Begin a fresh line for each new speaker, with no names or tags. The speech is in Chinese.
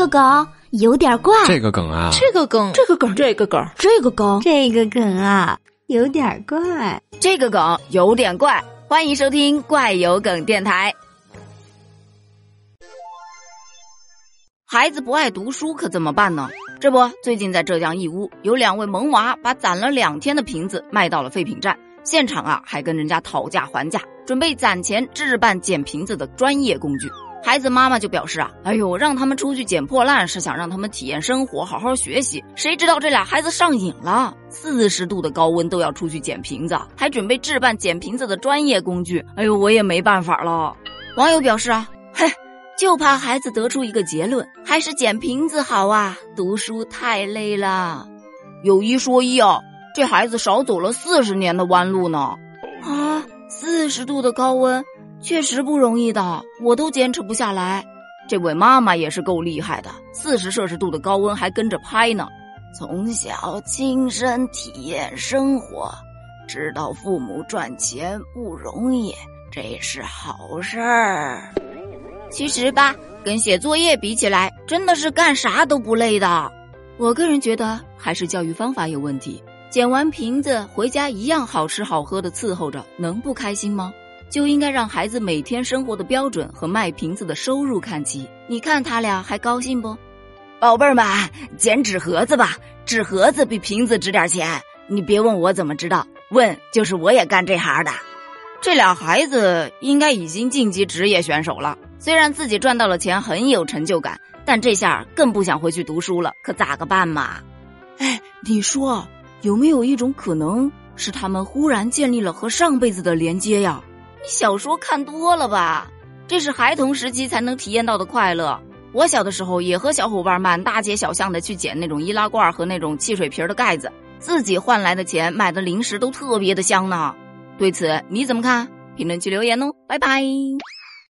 个梗有点怪，
这个梗啊，
这个梗，
这个梗，这个梗，
这个梗，
这个梗啊，有点怪，
这个梗有点怪。欢迎收听怪有梗电台。孩子不爱读书可怎么办呢？这不，最近在浙江义乌，有两位萌娃把攒了两天的瓶子卖到了废品站，现场啊还跟人家讨价还价，准备攒钱置办捡瓶子的专业工具。孩子妈妈就表示啊，哎呦，让他们出去捡破烂是想让他们体验生活，好好学习。谁知道这俩孩子上瘾了，四十度的高温都要出去捡瓶子，还准备置办捡瓶子的专业工具。哎呦，我也没办法了。网友表示啊，嘿，就怕孩子得出一个结论，还是捡瓶子好啊，读书太累了。有一说一啊，这孩子少走了四十年的弯路呢。啊，四十度的高温。确实不容易的，我都坚持不下来。这位妈妈也是够厉害的，四十摄氏度的高温还跟着拍呢。从小亲身体验生活，知道父母赚钱不容易，这是好事儿。其实吧，跟写作业比起来，真的是干啥都不累的。我个人觉得还是教育方法有问题。捡完瓶子回家一样好吃好喝的伺候着，能不开心吗？就应该让孩子每天生活的标准和卖瓶子的收入看齐。你看他俩还高兴不？宝贝儿们，捡纸盒子吧，纸盒子比瓶子值点钱。你别问我怎么知道，问就是我也干这行的。这俩孩子应该已经晋级职业选手了。虽然自己赚到了钱很有成就感，但这下更不想回去读书了。可咋个办嘛？哎，你说有没有一种可能是他们忽然建立了和上辈子的连接呀？你小说看多了吧？这是孩童时期才能体验到的快乐。我小的时候也和小伙伴满大街小巷的去捡那种易拉罐和那种汽水瓶的盖子，自己换来的钱买的零食都特别的香呢。对此你怎么看？评论区留言哦，拜拜。